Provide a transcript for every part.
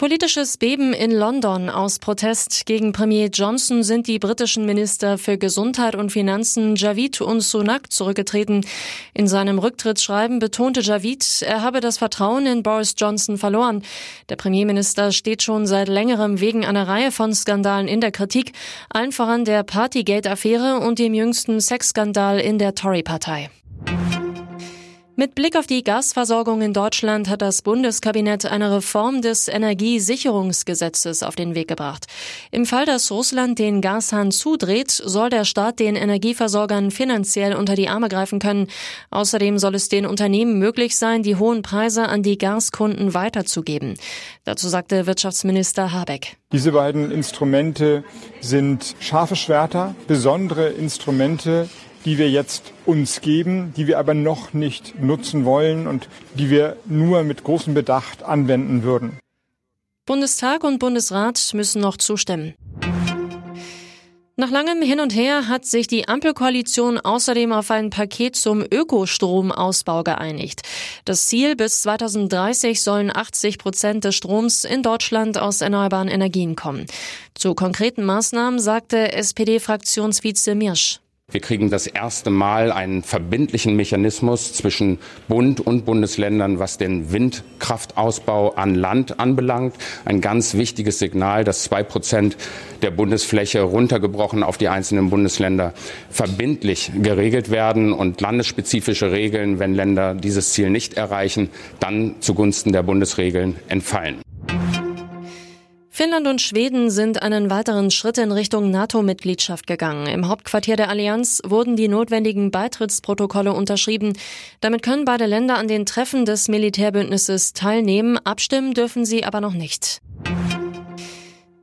Politisches Beben in London. Aus Protest gegen Premier Johnson sind die britischen Minister für Gesundheit und Finanzen Javid und Sunak zurückgetreten. In seinem Rücktrittsschreiben betonte Javid, er habe das Vertrauen in Boris Johnson verloren. Der Premierminister steht schon seit längerem wegen einer Reihe von Skandalen in der Kritik, allen voran der Partygate-Affäre und dem jüngsten Sexskandal in der Tory-Partei. Mit Blick auf die Gasversorgung in Deutschland hat das Bundeskabinett eine Reform des Energiesicherungsgesetzes auf den Weg gebracht. Im Fall, dass Russland den Gashahn zudreht, soll der Staat den Energieversorgern finanziell unter die Arme greifen können. Außerdem soll es den Unternehmen möglich sein, die hohen Preise an die Gaskunden weiterzugeben. Dazu sagte Wirtschaftsminister Habeck. Diese beiden Instrumente sind scharfe Schwerter, besondere Instrumente, die wir jetzt uns geben, die wir aber noch nicht nutzen wollen und die wir nur mit großem Bedacht anwenden würden. Bundestag und Bundesrat müssen noch zustimmen. Nach langem Hin und Her hat sich die Ampelkoalition außerdem auf ein Paket zum Ökostromausbau geeinigt. Das Ziel bis 2030 sollen 80 Prozent des Stroms in Deutschland aus erneuerbaren Energien kommen. Zu konkreten Maßnahmen sagte SPD-Fraktionsvize Mirsch. Wir kriegen das erste Mal einen verbindlichen Mechanismus zwischen Bund und Bundesländern, was den Windkraftausbau an Land anbelangt. Ein ganz wichtiges Signal, dass zwei Prozent der Bundesfläche runtergebrochen auf die einzelnen Bundesländer verbindlich geregelt werden und landesspezifische Regeln, wenn Länder dieses Ziel nicht erreichen, dann zugunsten der Bundesregeln entfallen. Finnland und Schweden sind einen weiteren Schritt in Richtung NATO-Mitgliedschaft gegangen. Im Hauptquartier der Allianz wurden die notwendigen Beitrittsprotokolle unterschrieben. Damit können beide Länder an den Treffen des Militärbündnisses teilnehmen. Abstimmen dürfen sie aber noch nicht.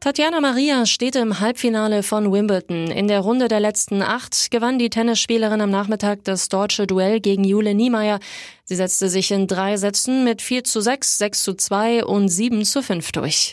Tatjana Maria steht im Halbfinale von Wimbledon. In der Runde der letzten acht gewann die Tennisspielerin am Nachmittag das deutsche Duell gegen Jule Niemeyer. Sie setzte sich in drei Sätzen mit 4 zu 6, 6 zu 2 und 7 zu 5 durch.